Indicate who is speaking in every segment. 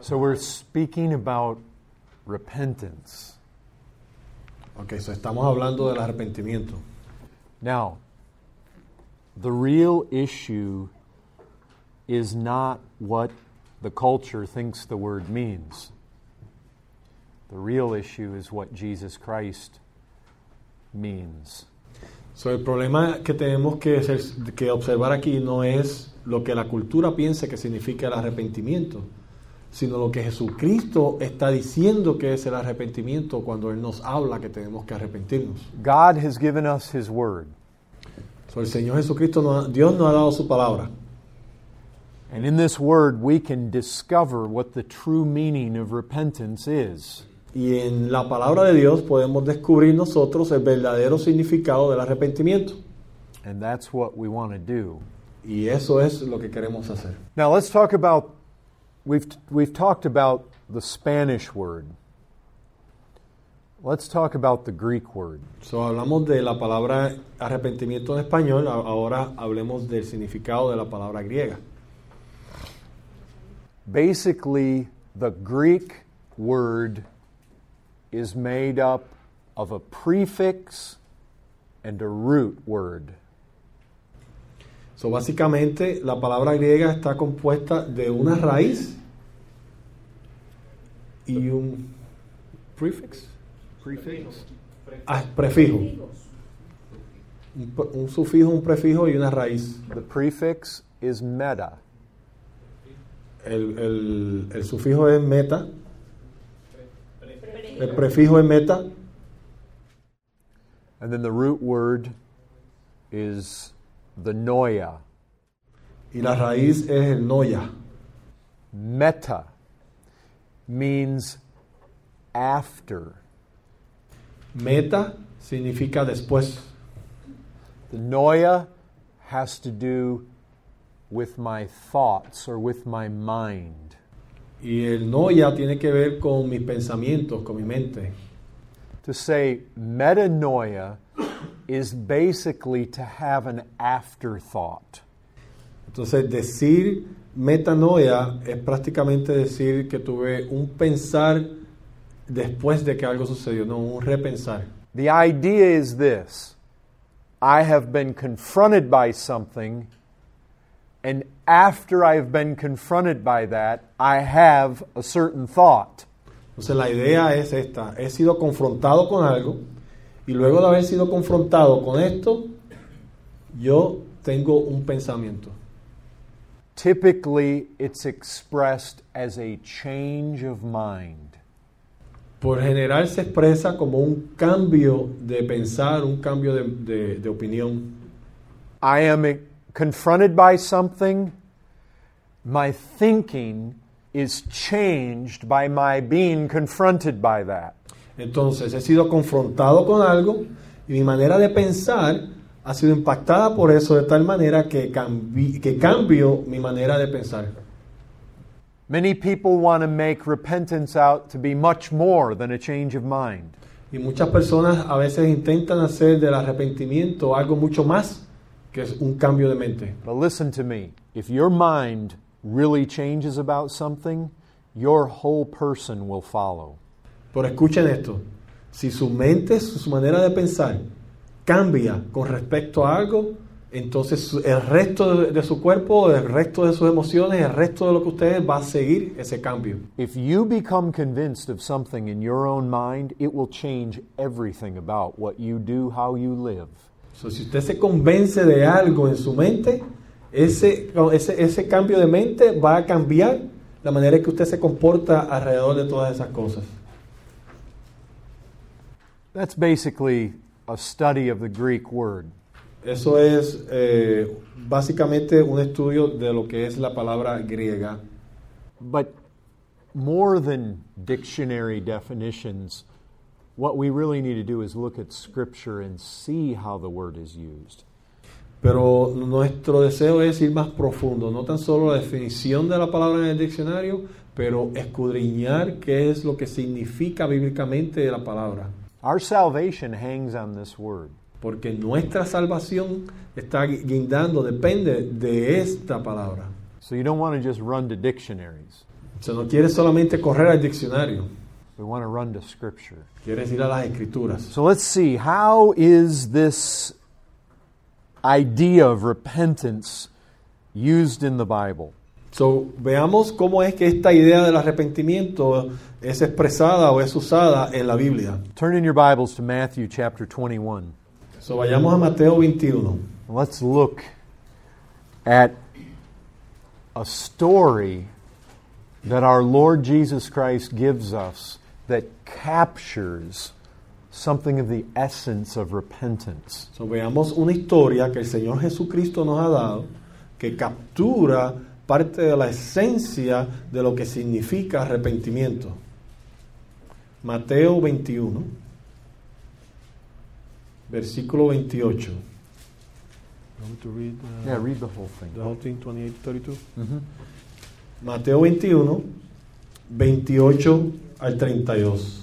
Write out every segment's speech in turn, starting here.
Speaker 1: So we're speaking about repentance.
Speaker 2: Ok, so estamos hablando del arrepentimiento.
Speaker 1: Now, the real issue is not what the culture thinks the word means. The real issue is what Jesus Christ means.
Speaker 2: So, el problema que tenemos que, ser- que observar aquí no es lo que la cultura piensa que significa el arrepentimiento, sino lo que Jesucristo está diciendo que es el arrepentimiento cuando Él nos habla que tenemos que arrepentirnos.
Speaker 1: God has given us His Word,
Speaker 2: So, el Señor Jesucristo, nos Dios nos ha dado su palabra.
Speaker 1: and in this Word we can discover what the true meaning of repentance is.
Speaker 2: Y en la palabra de Dios podemos descubrir nosotros el verdadero significado del arrepentimiento.
Speaker 1: And that's what we want to do.
Speaker 2: Y eso es lo que queremos hacer.
Speaker 1: Now let's talk about we've we've talked about the Spanish word. Let's talk about the Greek word.
Speaker 2: So, hablamos de la palabra arrepentimiento en español, ahora hablemos del significado de la palabra griega.
Speaker 1: Basically, the Greek word is made up of a prefix and a root word.
Speaker 2: So, básicamente, la palabra griega está compuesta de una raíz y un prefix,
Speaker 1: Prefix?
Speaker 2: ah, prefijo. Un, un sufijo, un prefijo y una raíz.
Speaker 1: The prefix is meta.
Speaker 2: El, el- el sufijo es meta, el prefijo es meta
Speaker 1: And then the root word is the noia.
Speaker 2: y la raíz es el noya.
Speaker 1: Meta means after.
Speaker 2: Meta significa después.
Speaker 1: The noia has to do with my thoughts or with my mind.
Speaker 2: Y el noya tiene que ver con mis pensamientos, con mi mente.
Speaker 1: To say metanoia is basically to have an afterthought.
Speaker 2: Entonces, decir metanoia es prácticamente decir que tuve un pensar después de que algo sucedió, no un repensar.
Speaker 1: The idea is this I have been confronted by something, and after I've been confronted by that, I have a certain thought.
Speaker 2: Entonces, la idea es esta: he sido confrontado con algo, y luego de haber sido confrontado con esto, yo tengo un pensamiento.
Speaker 1: Typically, it's expressed as a change of mind.
Speaker 2: Por general se expresa como un cambio de pensar, un cambio de, de- de opinión.
Speaker 1: I am confronted by something, my thinking is changed by my being confronted by that.
Speaker 2: Entonces he sido confrontado con algo y mi manera de pensar ha sido impactada por eso de tal manera que, cambi- que cambio mi manera de pensar.
Speaker 1: Many people want to make repentance out to be much more than a change of mind.
Speaker 2: Y muchas personas a veces intentan hacer del arrepentimiento algo mucho más que es un cambio de mente.
Speaker 1: But listen to me if your mind really changes about something, your whole person will follow.
Speaker 2: Pero escuchen esto, si su mente, su manera de pensar cambia con respecto a algo, entonces el resto de, de su cuerpo, el resto de sus emociones, el resto de lo que ustedes va a seguir ese cambio.
Speaker 1: If you become convinced of something in your own mind, it will change everything about what you do, how you live.
Speaker 2: So, si usted se convence de algo en su mente, ese, ese, ese cambio de mente va a cambiar la manera en que usted se comporta alrededor de todas esas cosas.
Speaker 1: That's basically a study of the Greek word.
Speaker 2: Eso es eh, básicamente un estudio de lo que es la palabra griega.
Speaker 1: But more than dictionary definitions, what we really need to do is look at Scripture and see how the word is used.
Speaker 2: Pero nuestro deseo es ir más profundo, no tan solo la definición de la palabra en el diccionario, pero escudriñar qué es lo que significa bíblicamente la palabra.
Speaker 1: Our salvation hangs on this word.
Speaker 2: Porque nuestra salvación está guindando, depende de esta palabra.
Speaker 1: So you don't want to just run to dictionaries.
Speaker 2: O sea, no quieres solamente correr al diccionario,
Speaker 1: We want to run to Scripture.
Speaker 2: quieres ir a las escrituras.
Speaker 1: So let's see, how is this idea of repentance used in the Bible?
Speaker 2: So, veamos cómo es que esta idea del arrepentimiento es expresada o es usada en la Biblia.
Speaker 1: Turn in your Bibles to Matthew chapter 21.
Speaker 2: So, vayamos a Mateo 21.
Speaker 1: Let's look at a story that our Lord Jesus Christ gives us that captures something of the essence of repentance.
Speaker 2: So, veamos una historia que el Señor Jesucristo nos ha dado que captura parte de la esencia de lo que significa arrepentimiento. Mateo 21, versículo 28.
Speaker 1: Yeah, read the whole thing.
Speaker 2: The whole thing, 28 32.
Speaker 1: Mhm.
Speaker 2: Mateo 21, 28 al 32.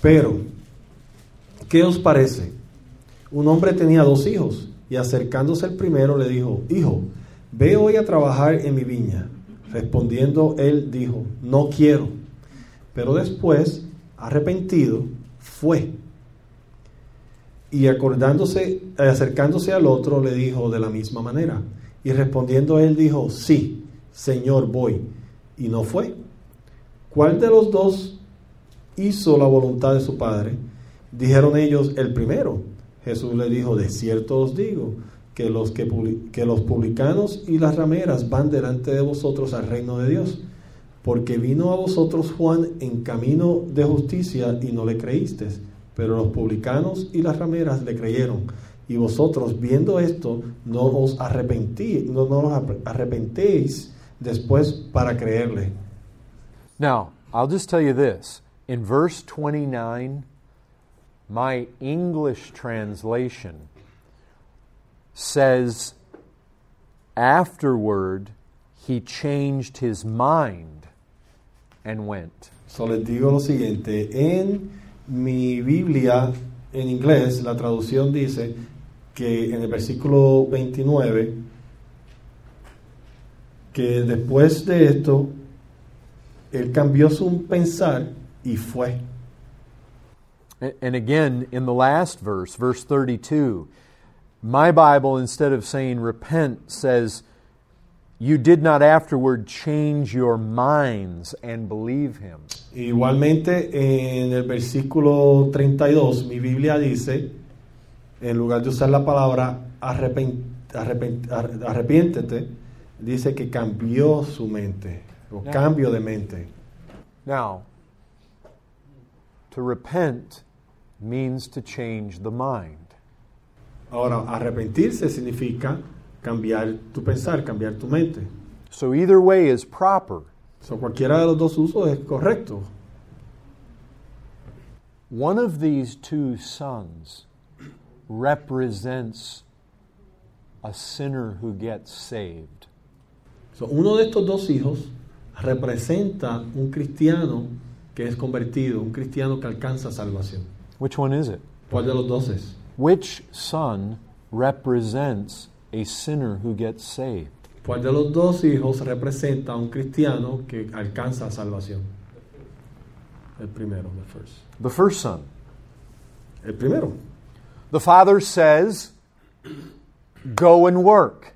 Speaker 2: Pero, ¿qué os parece? Un hombre tenía dos hijos y acercándose el primero le dijo, Hijo, ve hoy a trabajar en mi viña. Respondiendo él dijo, No quiero. Pero después, arrepentido, fue. Y acordándose, acercándose al otro, le dijo de la misma manera. Y respondiendo él dijo, sí, Señor, voy. Y no fue. ¿Cuál de los dos hizo la voluntad de su padre? Dijeron ellos, el primero. Jesús le dijo, de cierto os digo, que los, que, los publicanos y las rameras van delante de vosotros al reino de Dios. Porque vino a vosotros Juan en camino de justicia y no le creísteis, pero los publicanos y las rameras le creyeron. Y vosotros, viendo esto, no os arrepentí, no, no os arre- arrepentéis después para creerle.
Speaker 1: Now, I'll just tell you this. In verse 29, my English translation says, afterward, he changed his mind and went.
Speaker 2: So les digo lo siguiente, en mi Biblia en inglés la traducción dice que en el versículo 29 que después de esto él cambió su pensar y fue.
Speaker 1: And again, in the last verse, verse 32, my Bible, instead of saying repent, says, You did not afterward change your minds and believe him.
Speaker 2: Igualmente en el versículo 32 mi Biblia dice, en lugar de usar la palabra arrepen- arrepen- ar- arrepiéntete, dice que cambió su mente, o
Speaker 1: Ya.
Speaker 2: cambio de mente.
Speaker 1: Now, to repent means to change the mind.
Speaker 2: Ahora, arrepentirse significa cambiar tu pensar, cambiar tu mente.
Speaker 1: So either way is proper.
Speaker 2: So, cualquiera de los dos usos es correcto.
Speaker 1: One of these two sons represents a sinner who gets saved.
Speaker 2: So, uno de estos dos hijos representa un cristiano que es convertido, un cristiano que alcanza salvación.
Speaker 1: Which one is it?
Speaker 2: ¿Cuál de los dos es?
Speaker 1: Which son represents a sinner who gets saved?
Speaker 2: ¿Cuál de los dos hijos representa a un cristiano que alcanza salvación? El primero, the first.
Speaker 1: The first son.
Speaker 2: El primero.
Speaker 1: The father says, Go and work.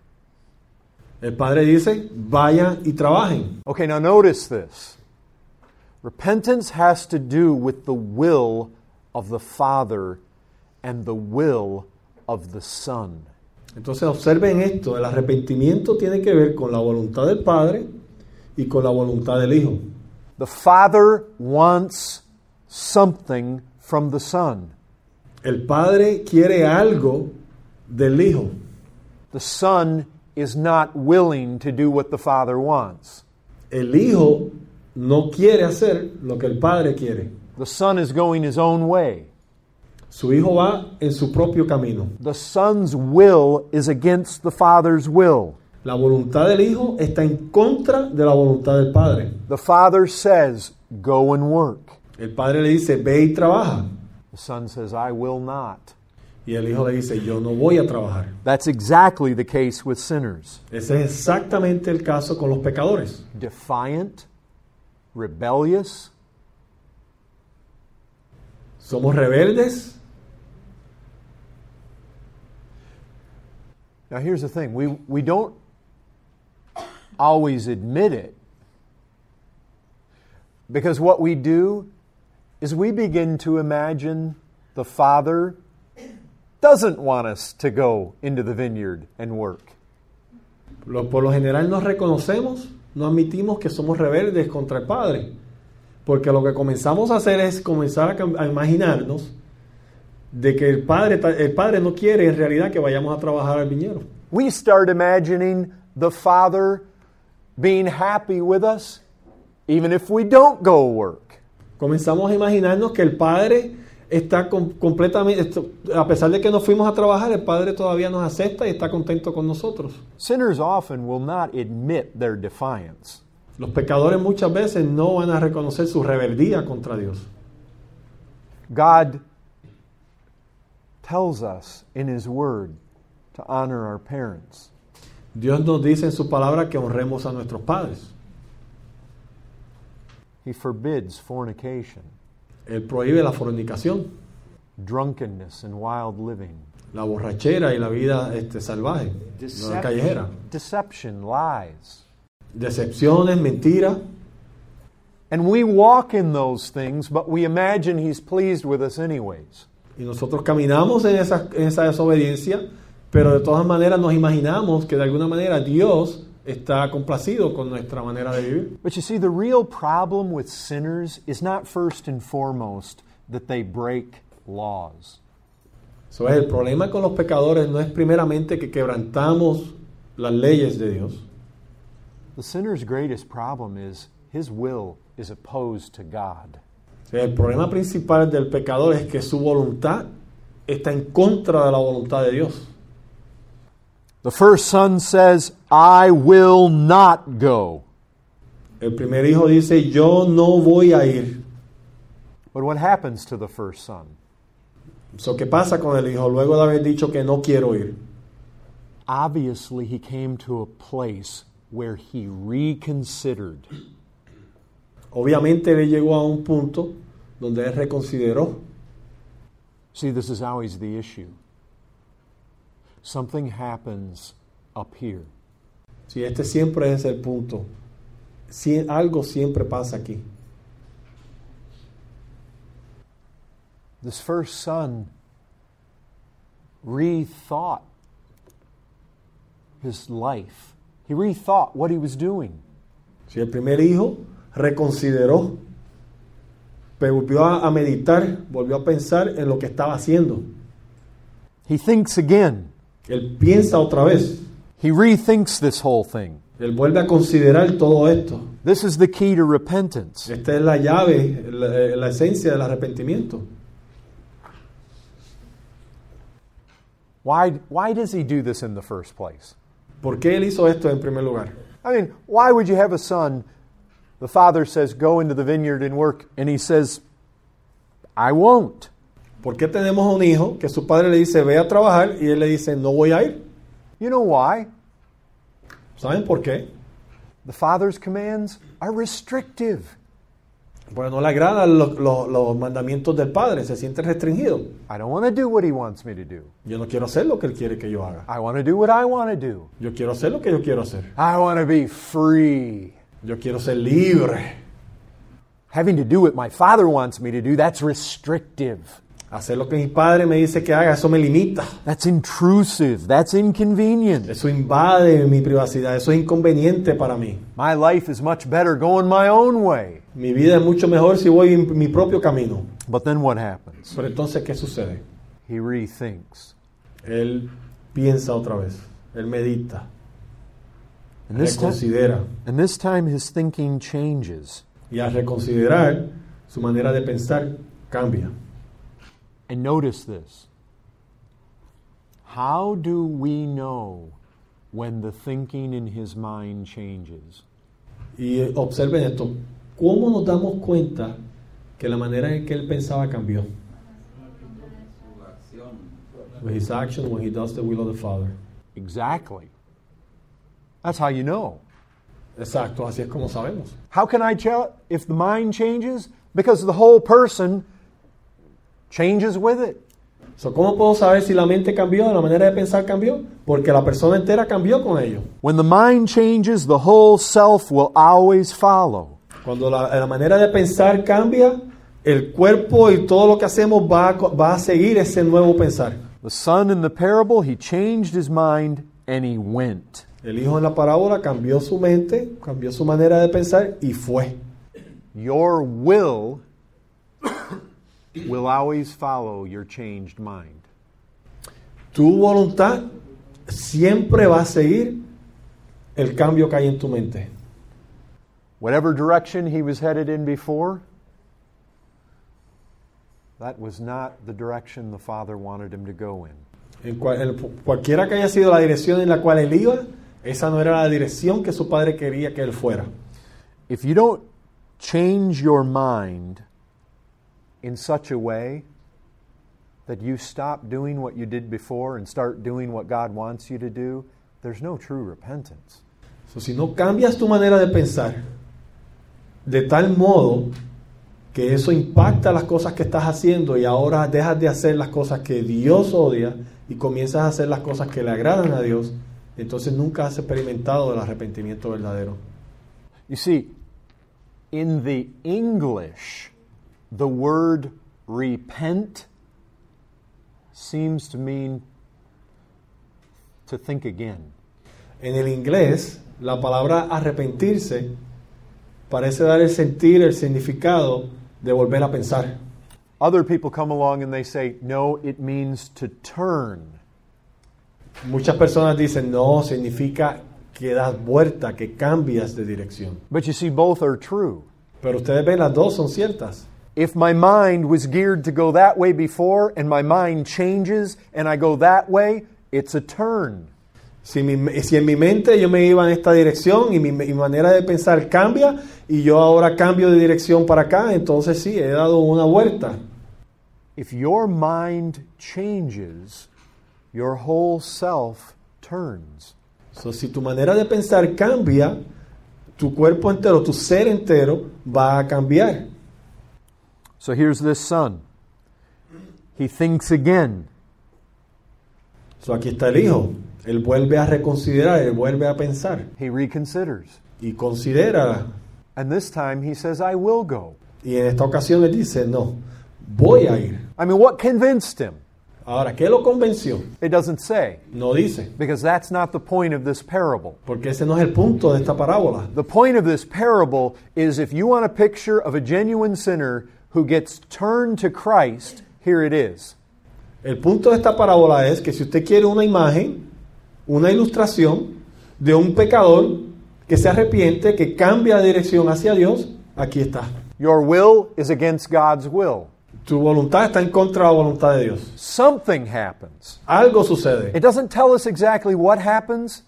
Speaker 2: El padre dice, vayan y trabajen.
Speaker 1: Okay, now notice this. Repentance has to do with the will of the Father and the will of the Son.
Speaker 2: Entonces observen esto, el arrepentimiento tiene que ver con la voluntad del padre y con la voluntad del hijo.
Speaker 1: The Father wants something from the Son.
Speaker 2: El padre quiere algo del hijo.
Speaker 1: The Son is not willing to do what the Father wants.
Speaker 2: El hijo no quiere hacer lo que el padre quiere.
Speaker 1: The Son is going his own way.
Speaker 2: Su hijo va en su propio camino.
Speaker 1: The Son's will is against the Father's will.
Speaker 2: La voluntad del hijo está en contra de la voluntad del padre.
Speaker 1: The Father says, Go and work.
Speaker 2: El padre le dice, ve y trabaja.
Speaker 1: The Son says, I will not.
Speaker 2: Y el hijo le dice, yo no voy a trabajar.
Speaker 1: That's exactly the case with sinners.
Speaker 2: Ese es exactamente el caso con los pecadores.
Speaker 1: Defiant, rebellious,
Speaker 2: Somos rebeldes.
Speaker 1: Now, here's the thing we, we don't always admit it because what we do is we begin to imagine the Father doesn't want us to go into the vineyard and work.
Speaker 2: Por lo general no reconocemos, no admitimos que somos rebeldes contra el Padre. Porque lo que comenzamos a hacer es comenzar a, a imaginarnos de que el padre, el padre no quiere en realidad que vayamos a trabajar al viñedo.
Speaker 1: We start imagining the Father being happy with us even if we don't go work.
Speaker 2: Comenzamos a imaginarnos que el padre está com- completamente, a pesar de que no fuimos a trabajar, el padre todavía nos acepta y está contento con nosotros.
Speaker 1: Sinners often will not admit their defiance.
Speaker 2: Los pecadores muchas veces no van a reconocer su rebeldía contra Dios.
Speaker 1: God tells us in His Word to honor our parents.
Speaker 2: Dios nos dice en su palabra que honremos a nuestros padres.
Speaker 1: He forbids fornication,
Speaker 2: Él prohíbe la fornicación,
Speaker 1: drunkenness, and wild living,
Speaker 2: la borrachera y la vida este, salvaje, la callejera.
Speaker 1: deception, lies.
Speaker 2: Decepciones, mentiras.
Speaker 1: And we walk in those things, but we imagine He's pleased with us anyways.
Speaker 2: Y nosotros caminamos en esa, en esa desobediencia, pero de todas maneras nos imaginamos que de alguna manera Dios está complacido con nuestra manera de vivir.
Speaker 1: But you see, the real problem with sinners is not first and foremost that they break laws.
Speaker 2: Es, el problema con los pecadores no es primeramente que quebrantamos las leyes de Dios.
Speaker 1: The sinner's greatest problem is his will is opposed to God.
Speaker 2: El problema principal del pecador es que su voluntad está en contra de la voluntad de Dios.
Speaker 1: The first son says, I will not go.
Speaker 2: El primer hijo dice, yo no voy a ir.
Speaker 1: But what happens to the first son?
Speaker 2: So, ¿Qué pasa con el hijo luego de haber dicho que no quiero ir?
Speaker 1: Obviously, he came to a place where he reconsidered.
Speaker 2: Obviamente él llegó a un punto donde él reconsideró.
Speaker 1: See, this is always the issue. Something happens up here.
Speaker 2: Si este siempre es el punto, si algo siempre pasa aquí.
Speaker 1: This first son rethought his life. He rethought what he was doing.
Speaker 2: Si el primer hijo reconsideró, volvió a, a meditar, volvió a pensar en lo que estaba haciendo.
Speaker 1: He thinks again.
Speaker 2: Él piensa otra vez.
Speaker 1: He rethinks this whole thing.
Speaker 2: Él vuelve a considerar todo esto.
Speaker 1: This is the key to repentance.
Speaker 2: Esta es la llave, la, la esencia del arrepentimiento.
Speaker 1: Why, why does he do this in the first place?
Speaker 2: ¿Por qué él hizo esto en primer lugar?
Speaker 1: I mean, why would you have a son? The father says, Go into the vineyard and work, and he says, I won't.
Speaker 2: ¿Por qué tenemos un hijo que su padre le dice ve a trabajar y él le dice no voy a ir?
Speaker 1: You know why?
Speaker 2: ¿Saben por qué?
Speaker 1: The father's commands are restrictive.
Speaker 2: Porque no le agradan los, los- los mandamientos del padre, se siente restringido.
Speaker 1: I don't want to do what he wants me to do.
Speaker 2: Yo no quiero hacer lo que él quiere que yo haga.
Speaker 1: I want to do what I want to do.
Speaker 2: Yo quiero hacer lo que yo quiero hacer.
Speaker 1: I want to be free.
Speaker 2: Yo quiero ser libre.
Speaker 1: Having to do what my father wants me to do, that's restrictive.
Speaker 2: Hacer lo que mi padre me dice que haga, eso me limita.
Speaker 1: That's intrusive. That's inconvenient.
Speaker 2: Eso invade mi privacidad, eso es inconveniente para mí.
Speaker 1: My life is much better going my own way.
Speaker 2: Mi vida es mucho mejor si voy en mi propio camino.
Speaker 1: But then what happens?
Speaker 2: Pero entonces, ¿qué sucede?
Speaker 1: He rethinks.
Speaker 2: Él piensa otra vez, él medita,
Speaker 1: And this, time,
Speaker 2: reconsidera.
Speaker 1: and this time his thinking changes.
Speaker 2: Y al reconsiderar, su manera de pensar cambia.
Speaker 1: And notice this. How do we know when the thinking in his mind changes?
Speaker 2: Y observen esto, ¿cómo nos damos cuenta que la manera en que él pensaba cambió? With his action when he does the will of the Father.
Speaker 1: Exactly. That's how you know.
Speaker 2: Exacto, así es como sabemos.
Speaker 1: How can I tell if the mind changes? Because the whole person changes with it.
Speaker 2: So, ¿Cómo puedo saber si la mente cambió, la manera de pensar cambió? Porque la persona entera cambió con ello.
Speaker 1: When the mind changes, the whole self will always follow.
Speaker 2: Cuando la, la manera de pensar cambia, el cuerpo y todo lo que hacemos va, a va a seguir ese nuevo pensar.
Speaker 1: The son in the parable, he changed his mind and he went.
Speaker 2: El hijo en la parábola cambió su mente, cambió su manera de pensar y fue.
Speaker 1: Your will will always follow your changed mind.
Speaker 2: Tu voluntad siempre va a seguir el cambio que hay en tu mente.
Speaker 1: Whatever direction he was headed in before, that was not the direction the Father wanted him to go in.
Speaker 2: En cual- en cualquiera que haya sido la dirección en la cual él iba, esa no era la dirección que su padre quería que él fuera.
Speaker 1: If you don't change your mind in such a way that you stop doing what you did before and start doing what God wants you to do, there's no true repentance.
Speaker 2: So, si no cambias tu manera de pensar de tal modo que eso impacta las cosas que estás haciendo y ahora dejas de hacer las cosas que Dios odia y comienzas a hacer las cosas que le agradan a Dios, entonces nunca has experimentado el arrepentimiento verdadero.
Speaker 1: You see, in the English, the word repent seems to mean to think again.
Speaker 2: En el inglés, la palabra arrepentirse parece dar el sentir, el significado de volver a pensar.
Speaker 1: Other people come along and they say, no, it means to turn.
Speaker 2: Muchas personas dicen, no, significa que das vuelta, que cambias de dirección.
Speaker 1: But you see, both are true.
Speaker 2: Pero ustedes ven, las dos son ciertas.
Speaker 1: If my mind was geared to go that way before and my mind changes and I go that way, it's a turn.
Speaker 2: Si, mi- si en mi mente yo me iba en esta dirección y mi, mi manera de pensar cambia y yo ahora cambio de dirección para acá, entonces sí, he dado una vuelta.
Speaker 1: If your mind changes, your whole self turns.
Speaker 2: So, si tu manera de pensar cambia, tu cuerpo entero, tu ser entero va a cambiar.
Speaker 1: So here's this son. He thinks again.
Speaker 2: So, aquí está el hijo. Él vuelve a reconsiderar, él vuelve a pensar
Speaker 1: He reconsiders.
Speaker 2: y considera.
Speaker 1: And this time he says, I will go.
Speaker 2: Y en esta ocasión él dice, no, voy a ir.
Speaker 1: I mean, what convinced him?
Speaker 2: Ahora, ¿qué lo convenció?
Speaker 1: It doesn't say,
Speaker 2: No dice,
Speaker 1: because that's not the point of this parable.
Speaker 2: porque ese no es el punto de esta parábola.
Speaker 1: The point of this parable is if you want a picture of a genuine sinner who gets turned to Christ, here it is.
Speaker 2: El punto de esta parábola es que si usted quiere una imagen, una ilustración de un pecador que se arrepiente, que cambia de dirección hacia Dios, aquí está.
Speaker 1: Your will is against God's will.
Speaker 2: Tu voluntad está en contra de la voluntad de Dios.
Speaker 1: Something happens.
Speaker 2: Algo sucede.
Speaker 1: It doesn't tell us exactly what happens,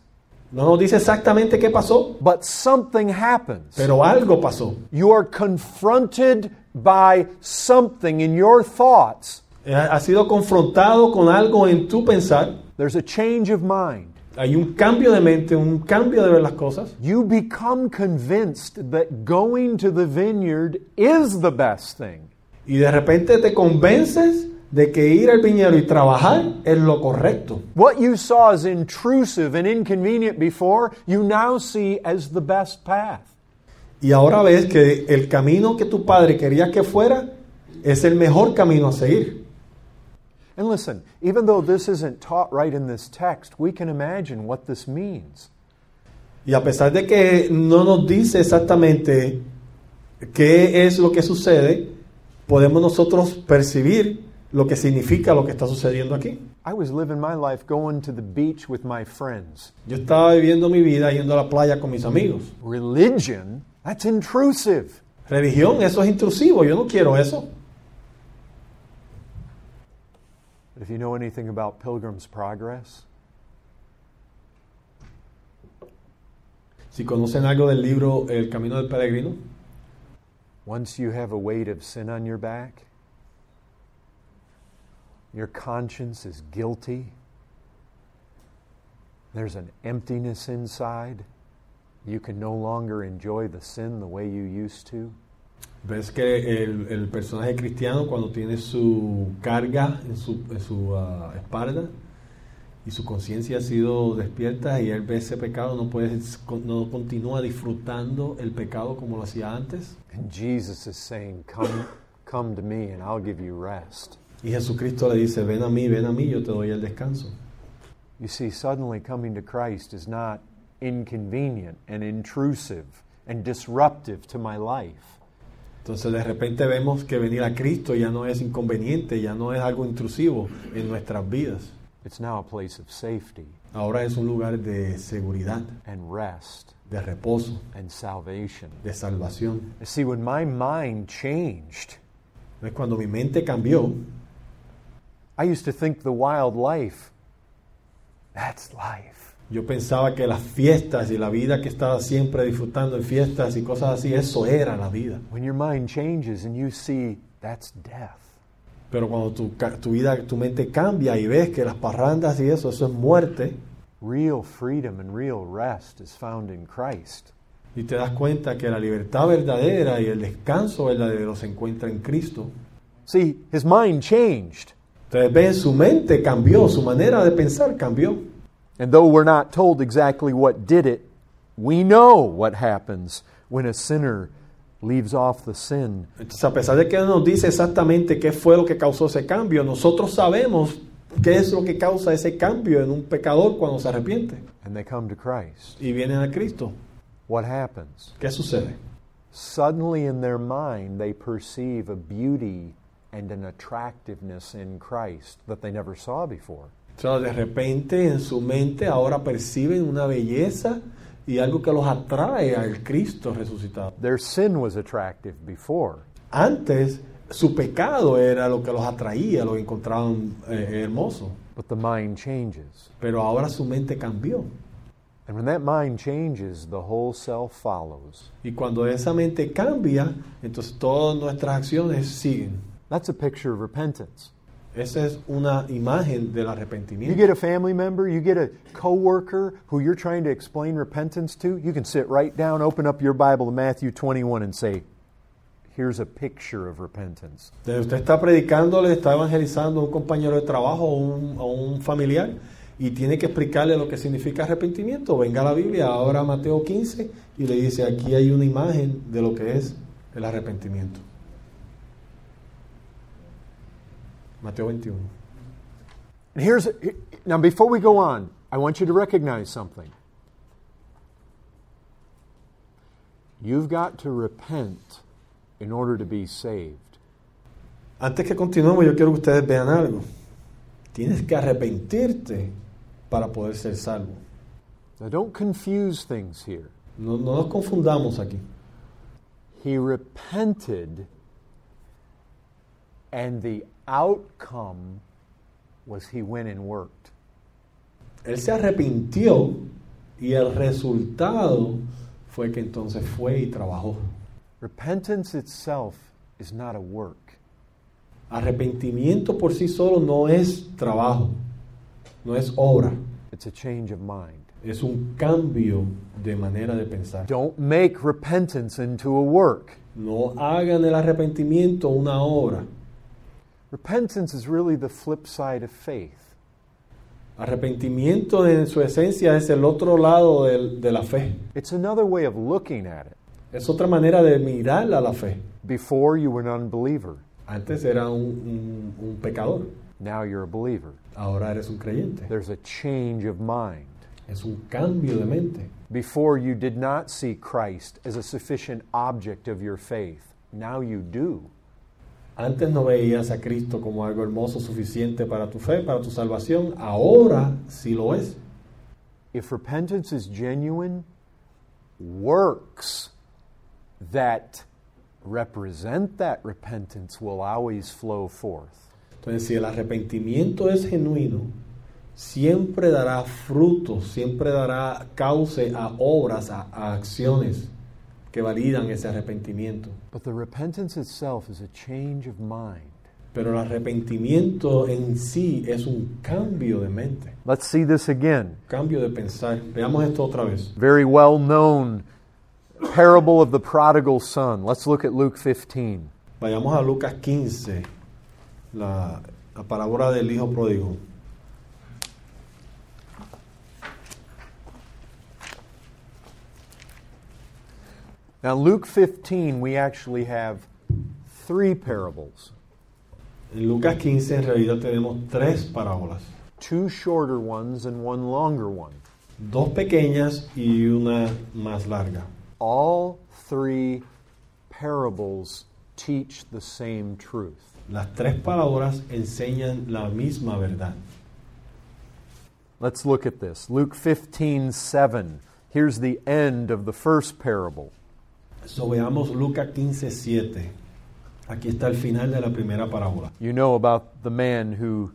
Speaker 2: No nos dice exactamente qué pasó,
Speaker 1: but something happens.
Speaker 2: pero algo pasó.
Speaker 1: You are confronted by something in your thoughts.
Speaker 2: Eh, Ha sido confrontado con algo en tu pensar.
Speaker 1: There's a change of mind.
Speaker 2: Hay un cambio de mente, un cambio de ver las cosas.
Speaker 1: You become convinced that going to the vineyard is the best thing.
Speaker 2: Y de repente te convences de que ir al viñedo y trabajar es lo correcto.
Speaker 1: What you saw as intrusive and inconvenient before, you now see as the best path.
Speaker 2: Y ahora ves que el camino que tu padre quería que fuera es el mejor camino a seguir.
Speaker 1: And listen, even though this isn't taught right in this text, we can imagine what this means.
Speaker 2: Y a pesar de que no nos dice exactamente qué es lo que sucede, podemos nosotros percibir lo que significa lo que está sucediendo aquí.
Speaker 1: I was living my life going to the beach with my friends.
Speaker 2: Yo estaba viviendo mi vida yendo a la playa con mis amigos.
Speaker 1: Religion, that's intrusive.
Speaker 2: Religión, eso es intrusivo, yo no quiero eso.
Speaker 1: But if you know anything about Pilgrim's Progress,
Speaker 2: Si conocen algo del libro El Camino del Peregrino,
Speaker 1: once you have a weight of sin on your back, Your conscience is guilty. There's an emptiness inside. You can no longer enjoy the sin the way you used to.
Speaker 2: Ves que el, el personaje cristiano cuando tiene su carga en su, en su ah, espalda y su conciencia ha sido despierta y él ve ese pecado, no, puede, no continúa disfrutando el pecado como lo hacía antes.
Speaker 1: And Jesus is saying, Come, come to me and I'll give you rest.
Speaker 2: Y Jesucristo le dice, ven a mí, ven a mí, yo te doy el descanso.
Speaker 1: You see, suddenly coming to Christ is not inconvenient and intrusive and disruptive to my life.
Speaker 2: Entonces de repente vemos que venir a Cristo ya no es inconveniente, ya no es algo intrusivo en nuestras vidas.
Speaker 1: It's now a place of safety
Speaker 2: Ahora es un lugar de seguridad,
Speaker 1: and rest
Speaker 2: de reposo,
Speaker 1: and salvation.
Speaker 2: de salvación.
Speaker 1: See, when my mind changed,
Speaker 2: cuando mi mente cambió,
Speaker 1: I used to think the wild life, that's life.
Speaker 2: Yo pensaba que las fiestas y la vida que estaba siempre disfrutando en fiestas y cosas así, eso era la vida.
Speaker 1: When your mind changes and you see that's death,
Speaker 2: Pero cuando tu, tu vida, tu mente cambia y ves que las parrandas y eso, eso es muerte,
Speaker 1: real freedom and real rest is found in Christ.
Speaker 2: y te das cuenta que la libertad verdadera y el descanso verdadero se encuentra en Cristo.
Speaker 1: See, his mind changed.
Speaker 2: Entonces ves, su mente cambió, su manera de pensar cambió.
Speaker 1: And though we're not told exactly what did it, we know what happens when a sinner leaves off the sin
Speaker 2: Entonces, a pesar de que no nos dice exactamente qué fue lo que causó ese cambio, nosotros sabemos qué es lo que causa ese cambio en un pecador cuando se arrepiente
Speaker 1: and they come to Christ.
Speaker 2: y vienen a Cristo.
Speaker 1: What happens?
Speaker 2: ¿Qué sucede?
Speaker 1: Suddenly in their mind, they perceive a beauty and an attractiveness in Christ that they never saw before.
Speaker 2: O sea, de repente en su mente ahora perciben una belleza y algo que los atrae al Cristo resucitado.
Speaker 1: Their sin was attractive before.
Speaker 2: Antes su pecado era lo que los atraía, lo encontraban eh, hermoso,
Speaker 1: But the mind changes.
Speaker 2: pero ahora su mente cambió.
Speaker 1: And when that mind changes, the whole self follows.
Speaker 2: Y cuando esa mente cambia, entonces todas nuestras acciones siguen.
Speaker 1: That's a picture of repentance.
Speaker 2: Esa es una imagen del
Speaker 1: You
Speaker 2: arrepentimiento.
Speaker 1: get a family member, you get a coworker who you're trying to explain repentance to, you can sit right down, open up your Bible to Matthew 21 and say, Here's a picture of repentance.
Speaker 2: Usted está predicando, le está evangelizando a un compañero de trabajo o un, a un familiar y tiene que explicarle lo que significa arrepentimiento. Venga a la Biblia, ahora Mateo 15 y le dice, aquí hay una imagen de lo que es el arrepentimiento. Mateo 21.
Speaker 1: And here's now before we go on, I want you to recognize something. You've got to repent in order to be saved.
Speaker 2: Antes que continuemos, yo quiero que ustedes vean algo. Tienes que arrepentirte para poder ser salvo.
Speaker 1: Now don't confuse things here.
Speaker 2: No, no nos confundamos aquí.
Speaker 1: He repented and the outcome was he went and worked.
Speaker 2: Él se arrepintió y el resultado fue que entonces fue y trabajó.
Speaker 1: Repentance itself is not a work.
Speaker 2: Arrepentimiento por sí solo no es trabajo, no es obra,
Speaker 1: It's a change of mind.
Speaker 2: es un cambio de manera de pensar.
Speaker 1: Don't make repentance into a work.
Speaker 2: No hagan el arrepentimiento una obra.
Speaker 1: Repentance is really the flip side of faith.
Speaker 2: Arrepentimiento en su esencia es el otro lado del- de la fe.
Speaker 1: It's another way of looking at it.
Speaker 2: Es otra manera de mirar a la fe.
Speaker 1: Before you were an unbeliever,
Speaker 2: Antes era un, un- un pecador,
Speaker 1: now you're a believer.
Speaker 2: ahora eres un creyente.
Speaker 1: There's a change of mind.
Speaker 2: Es un cambio de mente.
Speaker 1: Before you did not see Christ as a sufficient object of your faith. Now you do.
Speaker 2: Antes no veías a Cristo como algo hermoso suficiente para tu fe, para tu salvación. Ahora sí lo es.
Speaker 1: If repentance is genuine, works that represent that repentance will always flow forth.
Speaker 2: Entonces, si el arrepentimiento es genuino, siempre dará frutos, siempre dará cauce a obras, a, a acciones que validan ese arrepentimiento.
Speaker 1: But the repentance itself is a change of mind.
Speaker 2: Pero el arrepentimiento en sí es un cambio de mente,
Speaker 1: Let's see this again.
Speaker 2: cambio de pensar. Veamos esto otra vez.
Speaker 1: Very well known parable of the prodigal son. Let's look at Luke 15.
Speaker 2: Vayamos a Lucas 15, la, la parábola del hijo pródigo.
Speaker 1: Now, Luke 15, we actually have three parables
Speaker 2: En Lucas 15 en realidad tenemos tres parábolas,
Speaker 1: two shorter ones and one longer one.
Speaker 2: dos pequeñas y una más larga.
Speaker 1: All three parables teach the same truth.
Speaker 2: Las tres parábolas enseñan la misma verdad.
Speaker 1: Let's look at this. Luke 15, 7. Here's the end of the first parable.
Speaker 2: So veamos Lucas 15, 7. Aquí está el final de la primera parábola.
Speaker 1: You know about the man who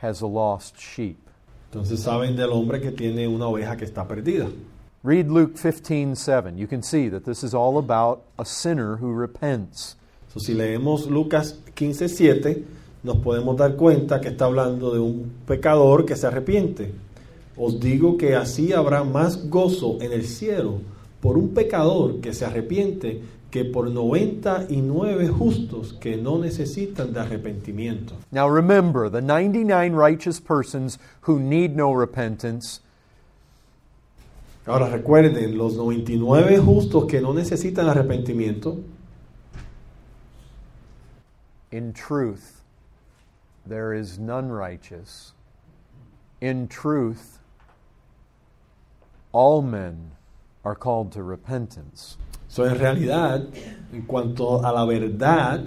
Speaker 1: has a lost sheep.
Speaker 2: Entonces saben del hombre que tiene una oveja que está perdida.
Speaker 1: Read Luke 15, 7. You can see that this is all about a sinner who repents.
Speaker 2: So, si leemos Lucas 15, 7, nos podemos dar cuenta que está hablando de un pecador que se arrepiente. Os digo que así habrá más gozo en el cielo por un pecador que se arrepiente que por 99 justos que no necesitan de arrepentimiento.
Speaker 1: Now remember, the 99 righteous persons who need no repentance
Speaker 2: Ahora recuerden, los 99 justos que no necesitan arrepentimiento,
Speaker 1: In truth, there is none righteous. In truth, all men are called to repentance.
Speaker 2: So, en realidad, en cuanto a la verdad,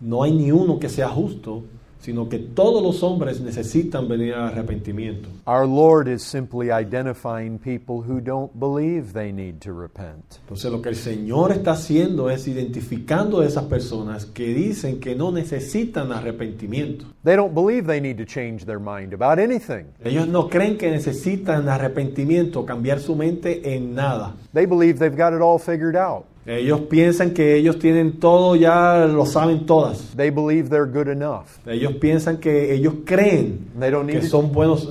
Speaker 2: no hay ni uno que sea justo, sino que todos los hombres necesitan venir al arrepentimiento.
Speaker 1: Our Lord is simply identifying people who don't believe they need to repent.
Speaker 2: Entonces lo que el Señor está haciendo es identificando a esas personas que dicen que no necesitan arrepentimiento.
Speaker 1: They don't believe they need to change their mind about anything.
Speaker 2: Ellos no creen que necesitan arrepentimiento, cambiar su mente en nada.
Speaker 1: They believe they've got it all figured out.
Speaker 2: Ellos piensan que ellos tienen todo, ya lo saben todas.
Speaker 1: They believe they're good enough.
Speaker 2: Ellos piensan que ellos creen
Speaker 1: They don't need
Speaker 2: que son buenos,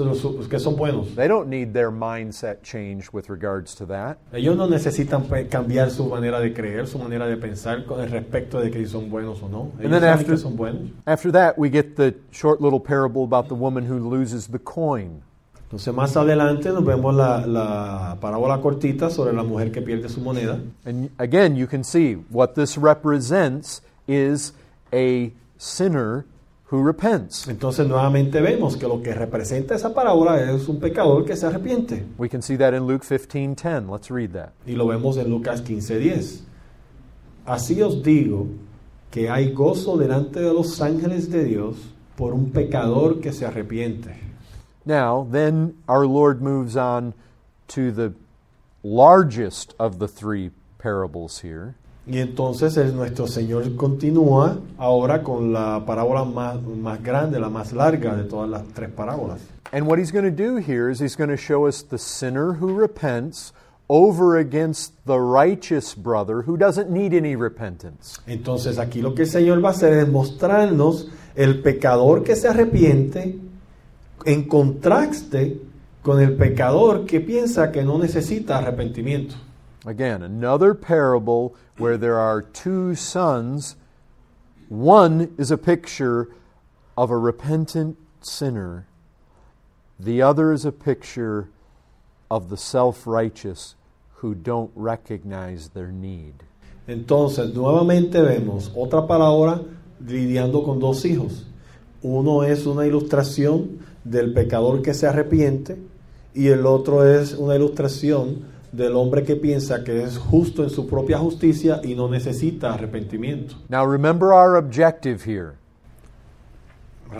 Speaker 2: que son buenos.
Speaker 1: They don't need their mindset changed with regards to that.
Speaker 2: Ellos no necesitan cambiar su manera de creer, su manera de pensar con el respecto de que si son buenos o no. Ellos
Speaker 1: then
Speaker 2: saben
Speaker 1: after-
Speaker 2: que son buenos.
Speaker 1: After that, we get the short little parable about the woman who loses the coin.
Speaker 2: Entonces más adelante nos vemos la, la parábola cortita sobre la mujer que pierde su moneda.
Speaker 1: And again, you can see what this represents is a sinner who repents.
Speaker 2: Entonces nuevamente vemos que lo que representa esa parábola es un pecador que se arrepiente.
Speaker 1: We can see that in Luke 15:10. Let's read that.
Speaker 2: Y lo vemos en Lucas 15:10. Así os digo que hay gozo delante de los ángeles de Dios por un pecador que se arrepiente.
Speaker 1: Now, then our Lord moves on to the largest of the three parables here.
Speaker 2: Y entonces el- nuestro Señor continúa ahora con la parábola más, más grande, la más larga de todas las tres parábolas.
Speaker 1: And what he's going to do here is he's going to show us the sinner who repents over against the righteous brother who doesn't need any repentance.
Speaker 2: Entonces aquí lo que el Señor va a hacer es mostrarnos el pecador que se arrepiente en contraste con el pecador que piensa que no necesita arrepentimiento.
Speaker 1: Again, another parable where there are two sons. One is a picture of a repentant sinner, the other is a picture of the self righteous who don't recognize their need.
Speaker 2: Entonces nuevamente vemos otra palabra lidiando con dos hijos. Uno es una ilustración del pecador que se arrepiente y el otro es una ilustración del hombre que piensa que es justo en su propia justicia y no necesita arrepentimiento.
Speaker 1: Now, remember our objective here.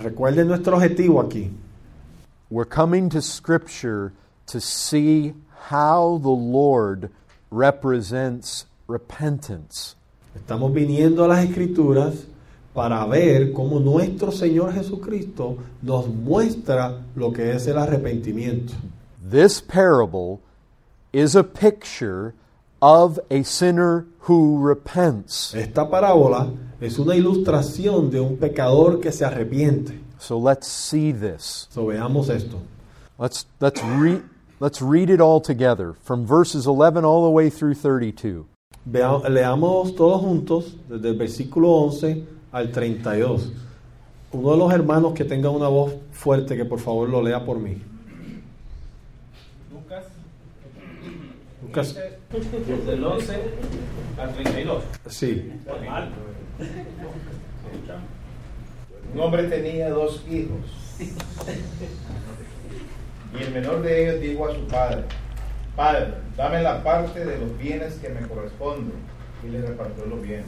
Speaker 2: Recuerden nuestro objetivo aquí.
Speaker 1: We're coming to Scripture to see how the Lord represents repentance.
Speaker 2: Estamos viniendo a las escrituras para ver cómo nuestro Señor Jesucristo nos muestra lo que es el arrepentimiento.
Speaker 1: This parable is a picture of a sinner who repents.
Speaker 2: Esta parábola es una ilustración de un pecador que se arrepiente.
Speaker 1: So let's see this.
Speaker 2: So, veamos esto.
Speaker 1: Let's let's read let's read it all together from verses 11 all the way through 32.
Speaker 2: Vea- leamos todos juntos desde el versículo 11 al 32. Uno de los hermanos que tenga una voz fuerte que por favor lo lea por mí.
Speaker 3: Lucas,
Speaker 2: Lucas,
Speaker 3: desde el 11 al 32.
Speaker 2: sí.
Speaker 4: Un hombre tenía dos hijos. Y el menor de ellos dijo a su padre, Padre, dame la parte de los bienes que me corresponden. Y le repartió los bienes.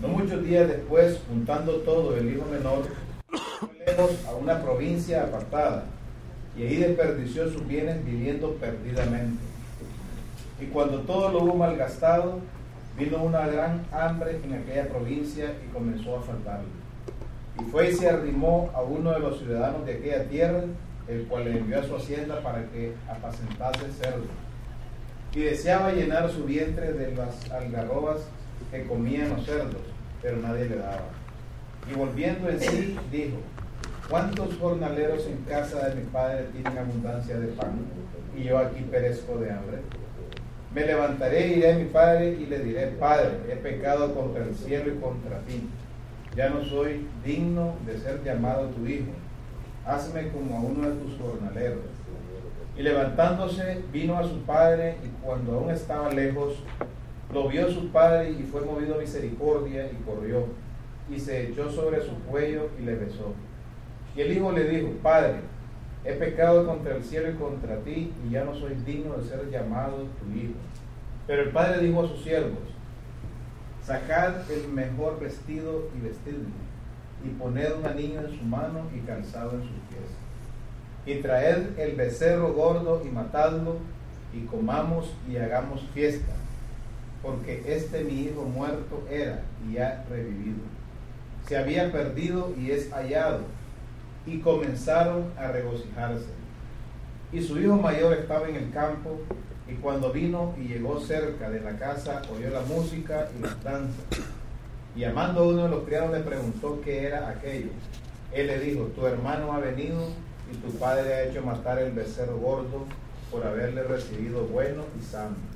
Speaker 4: No muchos días después, juntando todo, el hijo menor lejos a una provincia apartada. Y ahí desperdició sus bienes viviendo perdidamente. Y cuando todo lo hubo malgastado, vino una gran hambre en aquella provincia y comenzó a faltarle. Y fue y se arrimó a uno de los ciudadanos de aquella tierra, el cual le envió a su hacienda para que apacentase cerdos. Y deseaba llenar su vientre de las algarrobas que comían los cerdos, pero nadie le daba. Y volviendo en sí, dijo, ¿cuántos jornaleros en casa de mi padre tienen abundancia de pan? Y yo aquí perezco de hambre. Me levantaré, iré a mi padre y le diré, Padre, he pecado contra el cielo y contra ti. Ya no soy digno de ser llamado tu hijo. Hazme como a uno de tus jornaleros. Y levantándose, vino a su padre y cuando aún estaba lejos, lo vio su padre y fue movido a misericordia y corrió. Y se echó sobre su cuello y le besó. Y el hijo le dijo, Padre, he pecado contra el cielo y contra ti, y ya no soy digno de ser llamado tu hijo. Pero el padre dijo a sus siervos, sacad el mejor vestido y vestidme, y poned un anillo en su mano y calzado en sus pies. Y traed el becerro gordo y matadlo, y comamos y hagamos fiesta, porque este mi hijo muerto era y ha revivido. Se había perdido y es hallado y comenzaron a regocijarse. Y su hijo mayor estaba en el campo, y cuando vino y llegó cerca de la casa, oyó la música y las danzas. Y llamando a uno de los criados le preguntó qué era aquello. Él le dijo, tu hermano ha venido y tu padre ha hecho matar el becerro gordo por haberle recibido bueno y sano.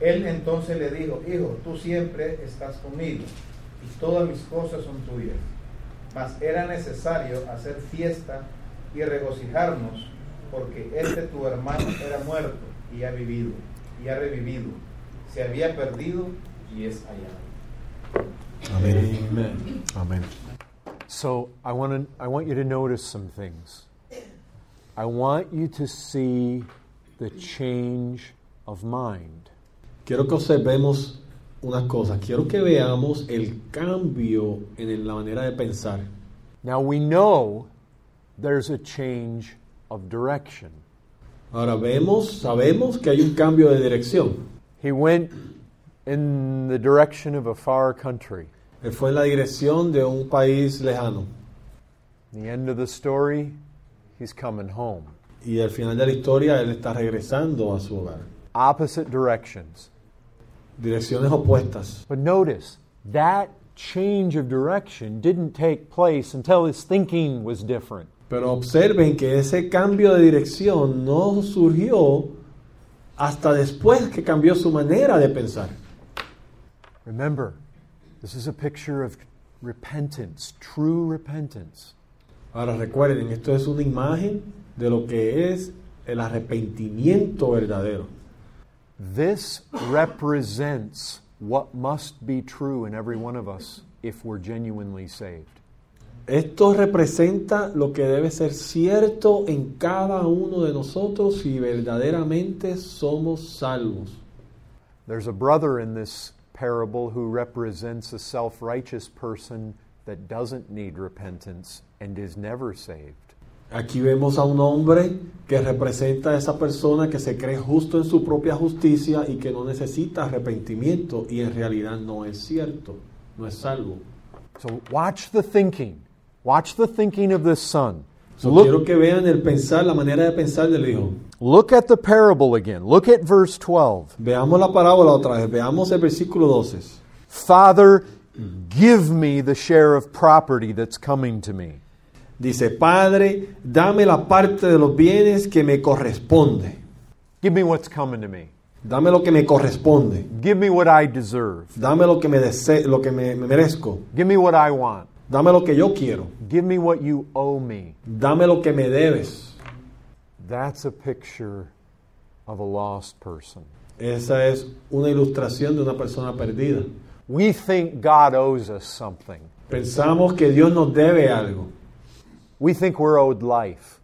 Speaker 4: Él entonces le dijo, hijo, tú siempre estás conmigo, y todas mis cosas son tuyas. Mas era necesario hacer fiesta y regocijarnos, porque este tu hermano era muerto y ha vivido, y ha revivido. Se había perdido y es hallado.
Speaker 2: Amén. Amén.
Speaker 1: So I want to I want you to notice some things. I want you to see the change of mind.
Speaker 2: Quiero que observemos unas cosas. Quiero que veamos el cambio en la manera de pensar.
Speaker 1: Now we know there's a change of direction.
Speaker 2: Ahora vemos, sabemos que hay un cambio de dirección.
Speaker 1: He went in the direction of a far country.
Speaker 2: Él fue en la dirección de un país lejano.
Speaker 1: The end of the story, he's coming home.
Speaker 2: Y al final de la historia él está regresando a su hogar.
Speaker 1: Opposite directions.
Speaker 2: Direcciones opuestas.
Speaker 1: But notice, that change of direction didn't take place until his thinking was different.
Speaker 2: Pero observen que ese cambio de dirección no surgió hasta después que cambió su manera de pensar.
Speaker 1: Remember, this is a picture of repentance, true repentance.
Speaker 2: Ahora recuerden, esto es una imagen de lo que es el arrepentimiento verdadero.
Speaker 1: This represents what must be true in every one of us if we're genuinely saved.
Speaker 2: Esto representa lo que debe ser cierto en cada uno de nosotros si verdaderamente somos salvos.
Speaker 1: There's a brother in this parable who represents a self righteous person that doesn't need repentance and is never saved.
Speaker 2: Aquí vemos a un hombre que representa a esa persona que se cree justo en su propia justicia y que no necesita arrepentimiento y en realidad no es cierto, no es salvo.
Speaker 1: So watch the thinking. Watch the thinking of this son.
Speaker 2: So,
Speaker 1: Look,
Speaker 2: quiero que vean el pensar, la manera de pensar del hijo.
Speaker 1: look at the parable again. Look at verse 12.
Speaker 2: Veamos la parábola otra vez, veamos el versículo 12.
Speaker 1: Father, give me the share of property that's coming to me.
Speaker 2: Dice, Padre, dame la parte de los bienes que me corresponde.
Speaker 1: Give me what's coming to me.
Speaker 2: Dame lo que me corresponde.
Speaker 1: Give me what I deserve.
Speaker 2: Dame lo que me dese lo que me, me merezco.
Speaker 1: Give me what I want.
Speaker 2: Dame lo que yo quiero.
Speaker 1: Give me what you owe me.
Speaker 2: Dame lo que me debes.
Speaker 1: That's a picture of a lost person.
Speaker 2: Esa es una ilustración de una persona perdida.
Speaker 1: We think God owes us something.
Speaker 2: Pensamos que Dios nos debe algo.
Speaker 1: We think we're owed life.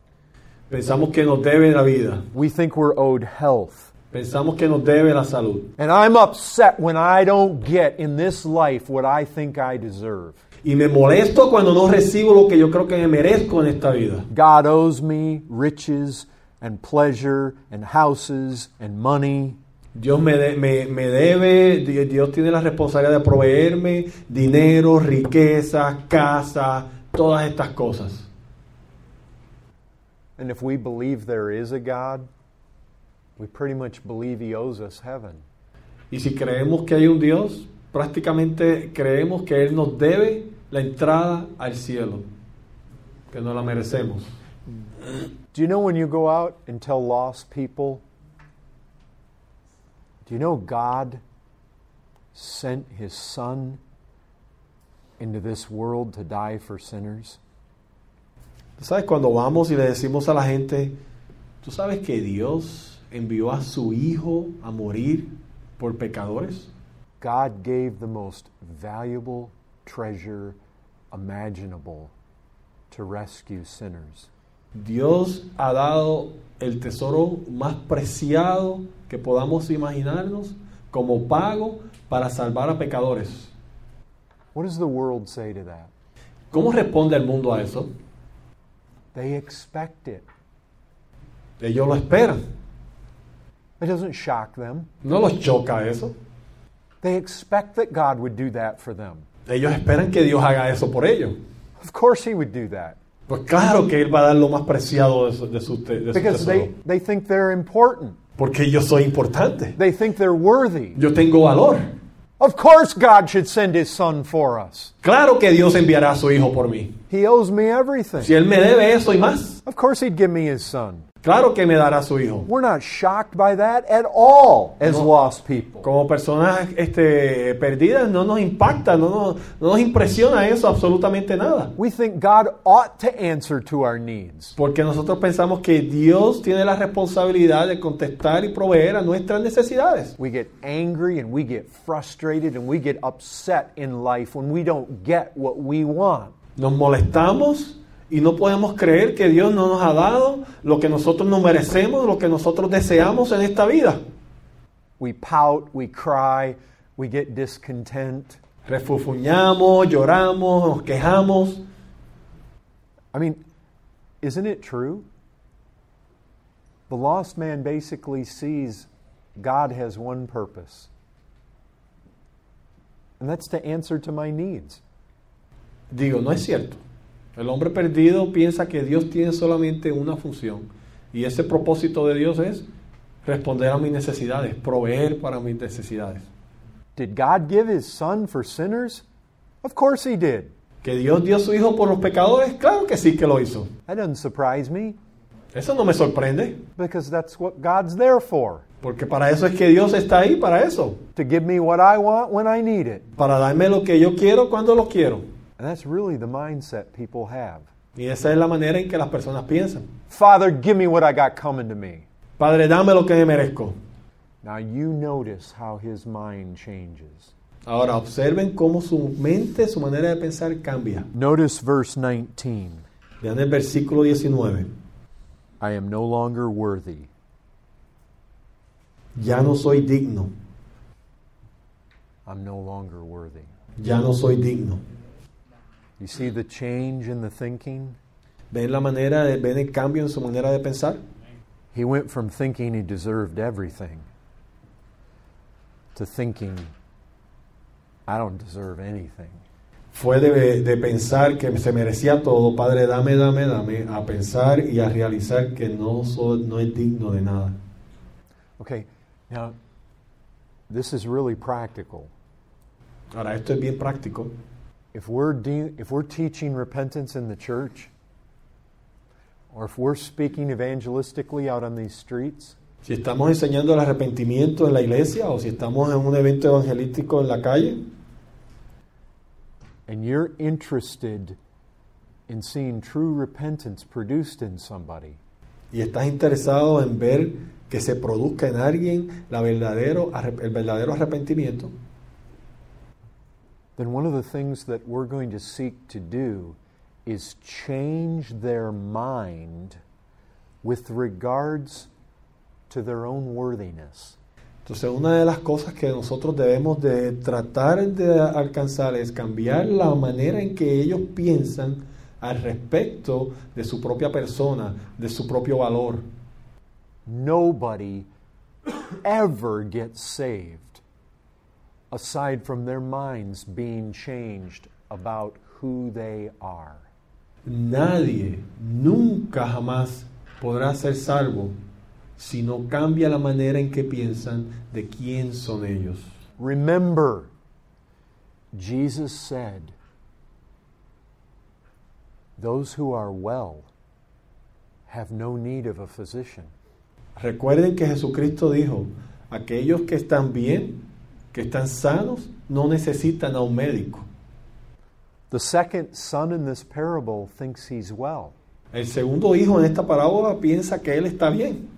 Speaker 2: Pensamos que nos debe la vida.
Speaker 1: We think we're owed health.
Speaker 2: Pensamos que nos debe la salud.
Speaker 1: And I'm upset when I don't get in this life what I think I deserve.
Speaker 2: Y me molesto cuando no recibo lo que yo creo que me merezco en esta vida.
Speaker 1: God owes me riches and pleasure and houses and money.
Speaker 2: Dios me, de- me, me debe, Di- Dios tiene la responsabilidad de proveerme dinero, riqueza, casa, todas estas cosas.
Speaker 1: And if we believe there is a God, we pretty much believe He owes us heaven.
Speaker 2: Y si creemos que hay un Dios, prácticamente creemos que Él nos debe la entrada al cielo, que no la merecemos.
Speaker 1: Do you know when you go out and tell lost people, do you know God sent His Son into this world to die for sinners?
Speaker 2: ¿Tú sabes cuando vamos y le decimos a la gente, tú sabes que Dios envió a su Hijo a morir por pecadores?
Speaker 1: God gave the most valuable treasure imaginable to rescue sinners.
Speaker 2: Dios ha dado el tesoro más preciado que podamos imaginarnos como pago para salvar a pecadores.
Speaker 1: What does the world say to that?
Speaker 2: ¿Cómo responde el mundo a eso?
Speaker 1: They expect it.
Speaker 2: Ellos lo esperan.
Speaker 1: It doesn't shock them.
Speaker 2: No los choca eso.
Speaker 1: They expect that God would do that for them.
Speaker 2: Ellos esperan que Dios haga eso por ellos.
Speaker 1: Of course, He would do that
Speaker 2: Pues claro que Él va a dar lo más preciado de su, de su de su
Speaker 1: because
Speaker 2: tesoro.
Speaker 1: they, they think they're important.
Speaker 2: Porque yo soy importante.
Speaker 1: They think they're worthy.
Speaker 2: Yo tengo valor.
Speaker 1: Of course, God should send His Son for us.
Speaker 2: Claro que Dios enviará a su Hijo por mí.
Speaker 1: He owes me everything.
Speaker 2: Si Él me debe eso y más,
Speaker 1: Of course, He'd give me His Son.
Speaker 2: claro que me dará su Hijo.
Speaker 1: We're not shocked by that at all as
Speaker 2: No.
Speaker 1: lost people.
Speaker 2: Como personas este, perdidas no nos impacta, no nos, no nos impresiona eso absolutamente nada.
Speaker 1: We think God ought to answer to our needs.
Speaker 2: Porque nosotros pensamos que Dios tiene la responsabilidad de contestar y proveer a nuestras necesidades.
Speaker 1: We get angry and we get frustrated and we get upset in life when we don't get what we want.
Speaker 2: Nos molestamos y no podemos creer que Dios no nos ha dado lo que nosotros nos merecemos, lo que nosotros deseamos en esta vida.
Speaker 1: We pout, we cry, we get discontent.
Speaker 2: Refufuñamos, lloramos, nos quejamos.
Speaker 1: I mean, isn't it true? The lost man basically sees God has one purpose, and that's to answer to my needs.
Speaker 2: Digo, no es cierto. El hombre perdido piensa que Dios tiene solamente una función y ese propósito de Dios es responder a mis necesidades, proveer para mis necesidades.
Speaker 1: Did God give his son for sinners? Of course he did.
Speaker 2: ¿Que Dios dio a su Hijo por los pecadores? Claro que sí que lo hizo.
Speaker 1: That doesn't surprise me
Speaker 2: Eso no me sorprende,
Speaker 1: because that's what God's there for
Speaker 2: porque para eso es que Dios está ahí, para eso,
Speaker 1: to give me what I want when I need it.
Speaker 2: para darme lo que yo quiero cuando lo quiero.
Speaker 1: And that's really the mindset people have.
Speaker 2: Y esa es la manera en que las personas piensan.
Speaker 1: Father, give me what I got coming to me.
Speaker 2: Padre, dame lo que me merezco.
Speaker 1: Now you notice how his mind changes.
Speaker 2: Ahora observen cómo su mente, su manera de pensar cambia.
Speaker 1: Notice verse 19.
Speaker 2: Vean el versículo 19.
Speaker 1: I am no longer worthy.
Speaker 2: Ya no soy digno.
Speaker 1: I'm no longer worthy.
Speaker 2: Ya no soy digno.
Speaker 1: You see the change in the thinking?
Speaker 2: ¿Ven la manera de, ven el cambio en su manera de pensar?
Speaker 1: He went from thinking he deserved everything to thinking, I don't deserve anything.
Speaker 2: Fue de, de pensar que se merecía todo, Padre, dame, dame, dame, a pensar y a realizar que no, soy, no es digno de nada.
Speaker 1: Okay, now, this is really practical.
Speaker 2: Ahora, esto es bien práctico.
Speaker 1: If we're, de- if we're teaching repentance in the church, or if we're speaking evangelistically out on these streets,
Speaker 2: Si estamos enseñando el arrepentimiento en la iglesia o si estamos en un evento evangelístico en la calle.
Speaker 1: and you're interested in seeing true repentance produced in somebody,
Speaker 2: y estás interesado en ver que se produzca en alguien la verdadero, arrep- el verdadero arrepentimiento,
Speaker 1: then one of the things that we're going to seek to do is change their mind with regards to their own worthiness.
Speaker 2: Entonces, una de las cosas que nosotros debemos de tratar de alcanzar es cambiar la manera en que ellos piensan al respecto de su propia persona, de su propio valor.
Speaker 1: Nobody ever gets saved aside from their minds being changed about who they are.
Speaker 2: Nadie nunca jamás podrá ser salvo si no cambia la manera en que piensan de quién son ellos.
Speaker 1: Remember, Jesus said, Those who are well have no need of a physician.
Speaker 2: Recuerden que Jesucristo dijo, aquellos que están bien, que están sanos, no necesitan a un médico.
Speaker 1: The second son in this parable thinks he's well.
Speaker 2: El segundo hijo en esta parábola piensa que él está bien.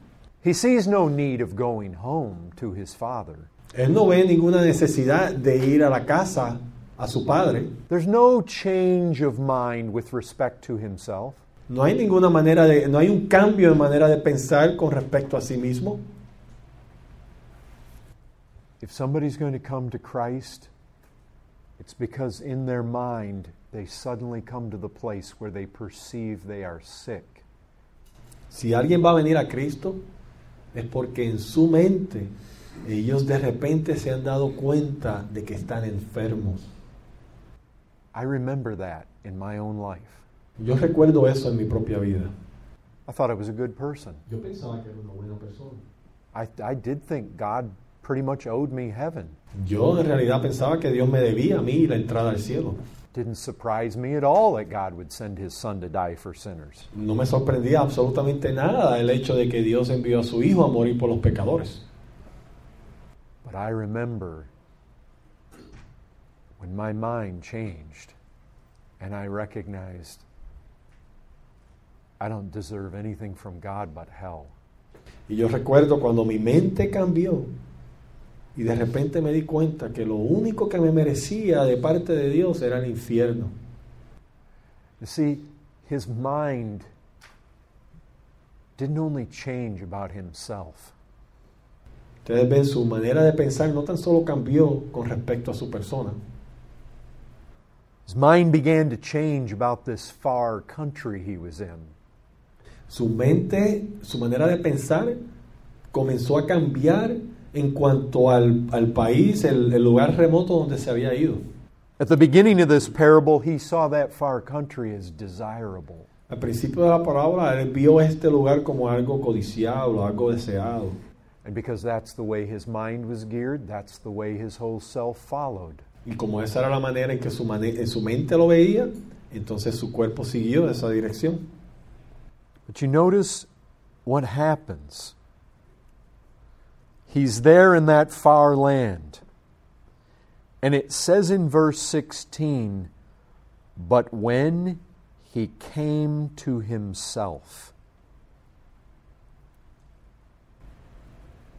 Speaker 1: He sees no need of going home to his father.
Speaker 2: Él no ve ninguna necesidad de ir a la casa a su padre.
Speaker 1: There's no change of mind with respect to himself.
Speaker 2: No hay ninguna manera de, no hay un cambio de manera de pensar con respecto a sí mismo.
Speaker 1: If somebody's going to come to Christ, it's because in their mind they suddenly come to the place where they perceive they are sick.
Speaker 2: Si alguien va a venir a Cristo, es porque en su mente ellos de repente se han dado cuenta de que están enfermos.
Speaker 1: I remember that in my own life.
Speaker 2: Yo recuerdo eso en mi propia vida.
Speaker 1: I thought I was a good person.
Speaker 2: Yo pensaba que era una buena persona.
Speaker 1: I, I did think God pretty much owed me heaven.
Speaker 2: Yo en realidad pensaba que Dios me debía a mí la entrada al cielo.
Speaker 1: Didn't surprise me at all that God would send his son to die for sinners.
Speaker 2: No me sorprendía absolutamente nada el hecho de que Dios envió a su hijo a morir por los pecadores.
Speaker 1: But I remember when my mind changed and I recognized I don't deserve anything from God but hell.
Speaker 2: Y yo recuerdo cuando mi mente cambió y de repente me di cuenta que lo único que me merecía de parte de Dios era el infierno.
Speaker 1: You see, his mind didn't only change about himself,
Speaker 2: Ustedes ven, su manera de pensar no tan solo cambió con respecto a su persona,
Speaker 1: his mind began to change about this far country he was in.
Speaker 2: su mente, su manera de pensar comenzó a cambiar en cuanto al, al país, el, el lugar remoto donde se había ido.
Speaker 1: At the beginning of this parable, he saw that far country as desirable.
Speaker 2: Al principio de la parábola, él vio este lugar como algo codiciado, algo deseado.
Speaker 1: And because that's the way his mind was geared, that's the way his whole self followed.
Speaker 2: Y como esa era la manera en que su, en su mente lo veía, entonces su cuerpo siguió esa dirección.
Speaker 1: But you notice what happens. He's there in that far land. And it says in verse 16, but when he came to himself.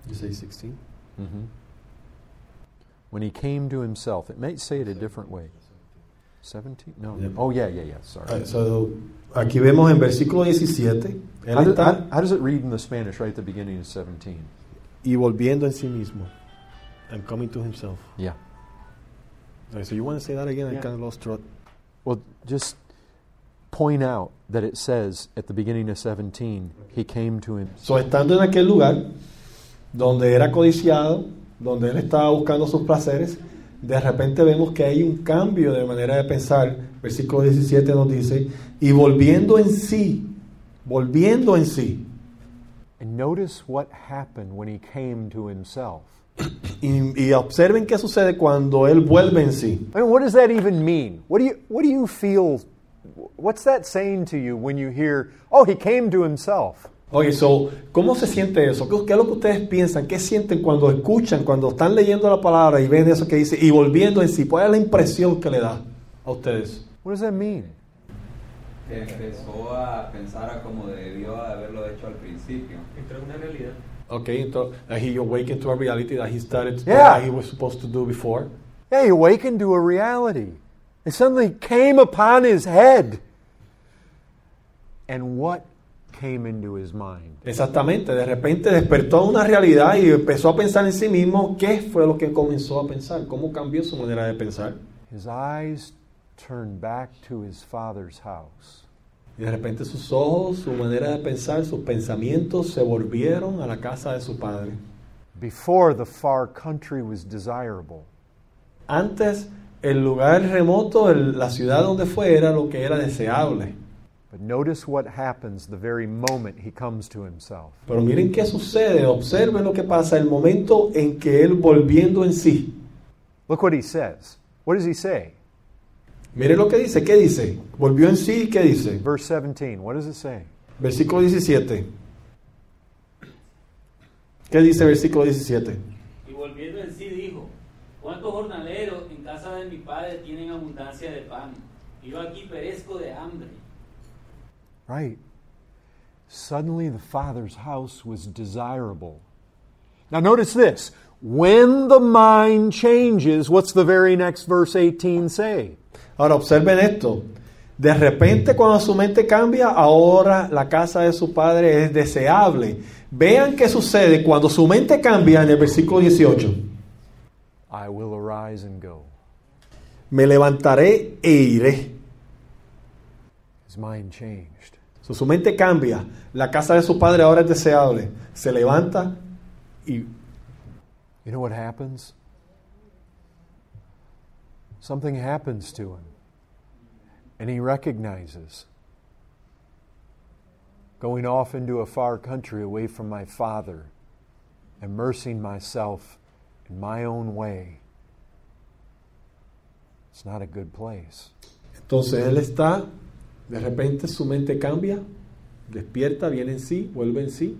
Speaker 2: You say 16?
Speaker 1: When he came to himself. It may say it a different way. 17? No. Oh, yeah, yeah, yeah. Sorry.
Speaker 2: Ah, so, aquí vemos en versículo 17,
Speaker 1: How, do- how- how does it read in the Spanish right at the beginning of 17?
Speaker 2: Y volviendo en sí mismo. And coming to himself.
Speaker 1: Yeah.
Speaker 2: So you want to say that again? I kind of lost track.
Speaker 1: Well, just point out that it says at the beginning of 17, he came to him.
Speaker 2: So, estando en aquel lugar donde era codiciado, donde él estaba buscando sus placeres, de repente vemos que hay un cambio de manera de pensar. Versículo 17 nos dice, y volviendo en sí, volviendo en sí. Y, y observen qué sucede cuando él vuelve en sí.
Speaker 1: I mean, what does that even mean? What do you what do you feel? What's that saying to you when you hear, "Oh, he came to himself"?
Speaker 2: Oye, so, ¿cómo se siente eso? ¿Qué, qué es lo que ustedes piensan? ¿Qué sienten cuando escuchan, cuando están leyendo la palabra y ven eso que dice y volviendo en sí? ¿Cuál es la impresión que le da a ustedes?
Speaker 1: What does that mean?
Speaker 5: Que empezó a pensar a como debió haberlo hecho al principio.
Speaker 3: Entró en una realidad.
Speaker 2: Okay, entonces, that he awakened to a reality that he started to do
Speaker 1: Yeah.
Speaker 2: that he was supposed to do before.
Speaker 1: Yeah, he awakened to a reality. It suddenly came upon his head. And what came into his mind?
Speaker 2: Exactamente, de repente despertó una realidad y empezó a pensar en sí mismo qué fue lo que comenzó a pensar, cómo cambió su manera de pensar.
Speaker 1: His eyes turned back to his father's house.
Speaker 2: Y de repente sus ojos, su manera de pensar, sus pensamientos se volvieron a la casa de su padre.
Speaker 1: Before the far country was desirable.
Speaker 2: Antes, el lugar remoto, el- la ciudad donde fue, era lo que era deseable.
Speaker 1: But notice what happens the very moment he comes to himself.
Speaker 2: Pero miren qué sucede, observen lo que pasa el momento en que él volviendo en sí.
Speaker 1: Look what he says. What does he say?
Speaker 2: Miren lo que dice, ¿qué dice? Volvió en sí, ¿qué dice?
Speaker 1: Verse 17. What does it say?
Speaker 2: Versículo 17. ¿Qué dice versículo 17?
Speaker 6: Y volviendo en sí dijo, ¿cuántos jornaleros en casa de mi padre tienen abundancia de pan? Y yo aquí perezco de hambre.
Speaker 1: Right. Suddenly the father's house was desirable. Now notice this. When the mind changes, what's the very next verse 18 say?
Speaker 2: Ahora observen esto. De repente cuando su mente cambia, ahora la casa de su padre es deseable. Vean qué sucede cuando su mente cambia en el versículo 18.
Speaker 1: I will arise and go.
Speaker 2: Me levantaré e iré.
Speaker 1: His mind changed.
Speaker 2: So, su mente cambia. La casa de su padre ahora es deseable. Se levanta y
Speaker 1: You know what happens? Something happens to him. And he recognizes going off into a far country away from my father, immersing myself in my own way. It's not a good place.
Speaker 2: Entonces él está, de repente su mente cambia, despierta, viene en sí, vuelve en sí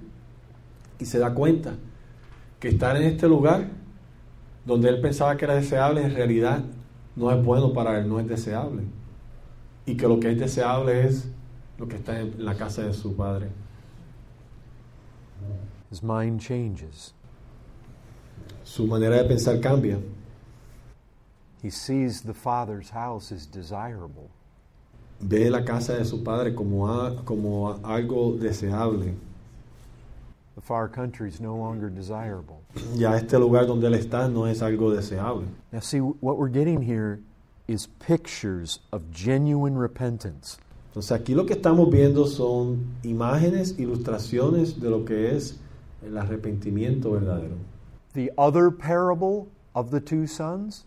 Speaker 2: y se da cuenta que estar en este lugar donde él pensaba que era deseable en realidad no es bueno para él, no es deseable. Y que lo que es deseable es lo que está en la casa de su padre.
Speaker 1: His mind changes.
Speaker 2: Su manera de pensar cambia.
Speaker 1: He sees the father's house as desirable.
Speaker 2: Ve la casa de su padre como, a- como a- algo deseable.
Speaker 1: The far country is no longer desirable.
Speaker 2: Ya este lugar donde él está no es algo deseable.
Speaker 1: Now, see, what we're getting here is pictures of genuine repentance.
Speaker 2: Entonces aquí lo que estamos viendo son imágenes, ilustraciones de lo que es el arrepentimiento verdadero.
Speaker 1: The other parable of the two sons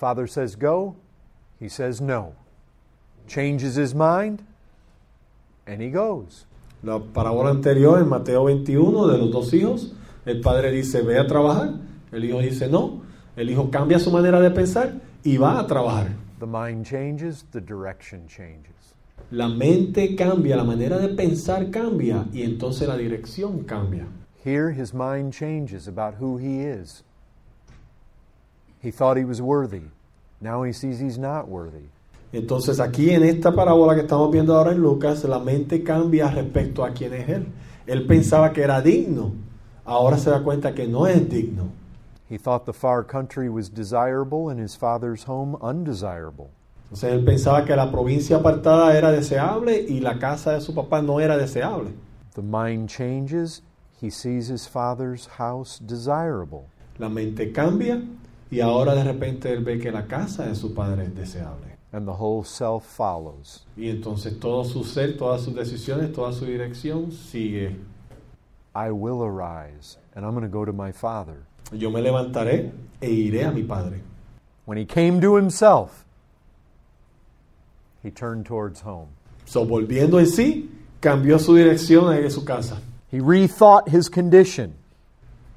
Speaker 1: Father says go, he says no. Changes his mind, and he goes.
Speaker 2: La parábola anterior en Mateo 21 de los dos hijos, el padre dice ve a trabajar, el hijo dice no, el hijo cambia su manera de pensar y va a trabajar.
Speaker 1: The mind changes, the direction changes.
Speaker 2: La mente cambia, la manera de pensar cambia y entonces la dirección cambia.
Speaker 1: Here, his mind changes about who he is. He thought he was worthy. Now he sees he's not worthy.
Speaker 2: Entonces aquí en esta parábola que estamos viendo ahora en Lucas, la mente cambia respecto a quién es él. Él pensaba que era digno, ahora se da cuenta que no es digno.
Speaker 1: He thought the far country was desirable and his father's home undesirable.
Speaker 2: Entonces él pensaba que la provincia apartada era deseable y la casa de su papá no era deseable.
Speaker 1: The mind changes, he sees his father's house desirable.
Speaker 2: La mente cambia Y ahora de repente él ve que la casa de su padre es deseable.
Speaker 1: And the whole self follows.
Speaker 2: Y entonces todo su ser, todas sus decisiones, toda su dirección sigue.
Speaker 1: I will arise and I'm going to go to my father.
Speaker 2: Yo me levantaré e iré a mi padre.
Speaker 1: When he came to himself, he turned towards home.
Speaker 2: So, volviendo en sí, cambió su dirección a ir a su casa.
Speaker 1: He rethought his condition.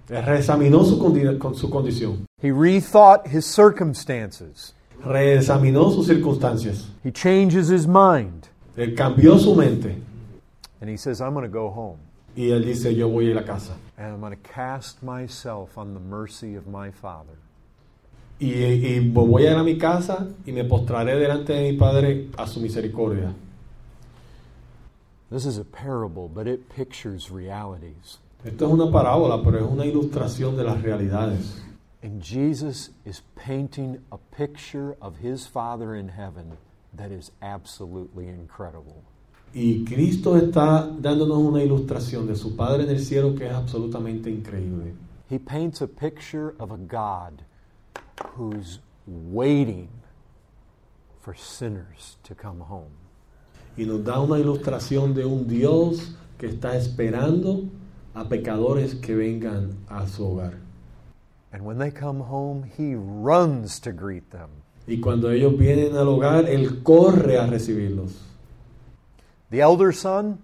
Speaker 2: Reexaminó su, condi- con su condición.
Speaker 1: He rethought his circumstances.
Speaker 2: Reexaminó sus circunstancias.
Speaker 1: He changes his mind.
Speaker 2: Él cambió su mente.
Speaker 1: And he says, I'm going to go home.
Speaker 2: Y él dice, yo voy a ir a la casa.
Speaker 1: And I'm going to cast myself on the mercy of my father.
Speaker 2: Y, y voy a ir a mi casa y me postraré delante de mi padre a su misericordia.
Speaker 1: This is a parable, but it pictures realities.
Speaker 2: Esto es una parábola, pero es una ilustración de las realidades.
Speaker 1: And Jesus is painting a picture of his Father in heaven that is absolutely incredible.
Speaker 2: Y Cristo está dándonos una ilustración de su Padre en el cielo que es absolutamente increíble.
Speaker 1: He paints a picture of a God who's waiting for sinners to come home.
Speaker 2: Y nos da una ilustración de un Dios que está esperando a pecadores que vengan a su hogar.
Speaker 1: And when they come home, he runs to greet them.
Speaker 2: Y cuando ellos vienen al hogar, Él corre a recibirlos.
Speaker 1: The elder son,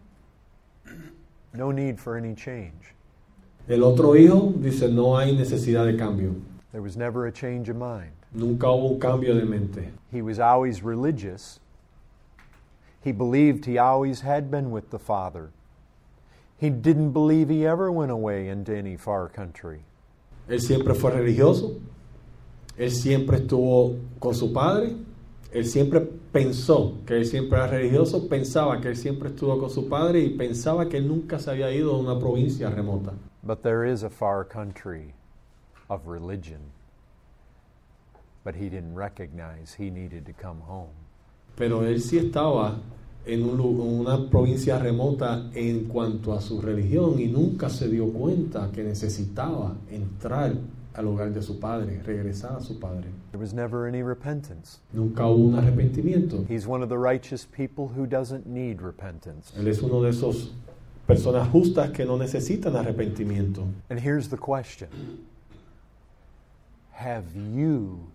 Speaker 1: no need for any change.
Speaker 2: El otro hijo dice, no hay necesidad de cambio.
Speaker 1: There was never a change of mind.
Speaker 2: Nunca hubo un cambio de mente.
Speaker 1: He was always religious. He believed he always had been with the Father. He didn't believe he ever went away into any far country.
Speaker 2: Él siempre fue religioso. Él siempre estuvo con su padre. Él siempre pensó que él siempre era religioso. Pensaba que él siempre estuvo con su padre y pensaba que él nunca se había ido a una provincia remota.
Speaker 1: But there is a far country of religion. But he didn't recognize he needed to come home.
Speaker 2: Pero él sí estaba en un una provincia remota en cuanto a su religión y nunca se dio cuenta que necesitaba entrar al hogar de su padre, regresar a su padre.
Speaker 1: There was never any repentance.
Speaker 2: Nunca hubo un arrepentimiento.
Speaker 1: He's one of the righteous people who doesn't need repentance.
Speaker 2: Él es uno de esos personas justas que no necesitan arrepentimiento.
Speaker 1: And here's the question Have you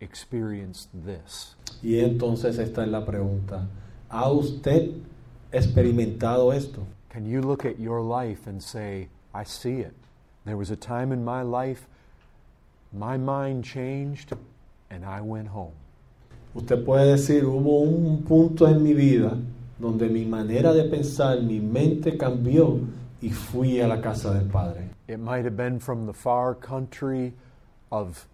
Speaker 1: experienced this?
Speaker 2: Y entonces esta es la pregunta. ¿Ha usted experimentado esto?
Speaker 1: Can you look at your life and say, I see it? There was a time in my life, my mind changed, and I went home.
Speaker 2: Usted puede decir, hubo un punto en mi vida donde mi manera de pensar, mi mente cambió y fui a la casa del Padre.
Speaker 1: It might have been from the far country of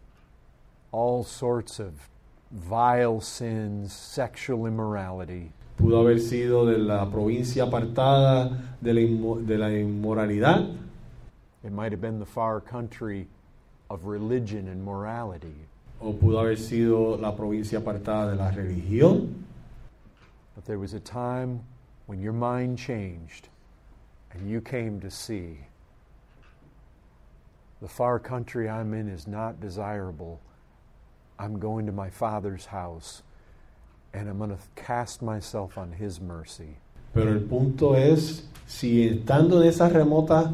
Speaker 1: all sorts of vile sins, sexual immorality.
Speaker 2: Pudo haber sido de la provincia apartada de la, de la inmoralidad,
Speaker 1: It might have been the far country of religion and morality.
Speaker 2: o pudo haber sido la provincia apartada de la religión,
Speaker 1: But there was a time when your mind changed and you came to see the far country I'm in is not desirable. I'm going to my Father's house and I'm going to cast myself on His mercy.
Speaker 2: Pero el punto es, si estando en esa remota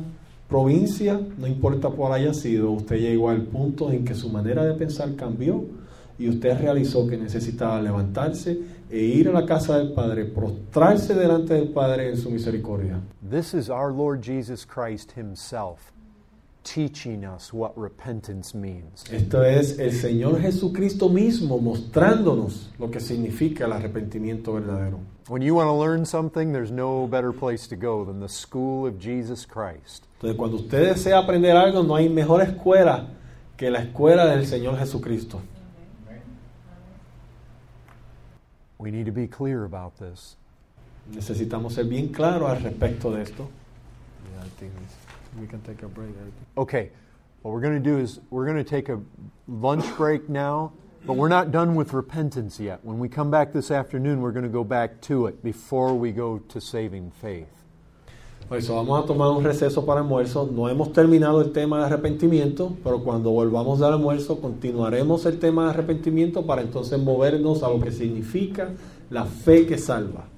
Speaker 2: provincia, no importa cuál haya sido, usted llegó al punto en que su manera de pensar cambió y usted realizó que necesitaba levantarse e ir a la casa del Padre, prostrarse delante del Padre en su misericordia.
Speaker 1: This is our Lord Jesus Christ Himself teaching us what repentance means.
Speaker 2: Esto es el Señor Jesucristo mismo mostrándonos lo que significa el arrepentimiento verdadero.
Speaker 1: When you want to learn something, there's no better place to go than the school of Jesus Christ.
Speaker 2: Entonces, cuando usted desea aprender algo, no hay mejor escuela que la escuela del Señor Jesucristo.
Speaker 1: We need to be clear about this.
Speaker 2: Necesitamos ser bien claros al respecto de esto.
Speaker 1: Okay, what we're going to do is we're going to take a lunch break now, but we're not done with repentance yet. When we come back this afternoon, we're going to go back to it before we go to saving faith.
Speaker 2: Por eso vamos a tomar un receso para almuerzo. No hemos terminado el tema de arrepentimiento, pero cuando volvamos del almuerzo continuaremos el tema de arrepentimiento para entonces movernos a lo que significa la fe que salva.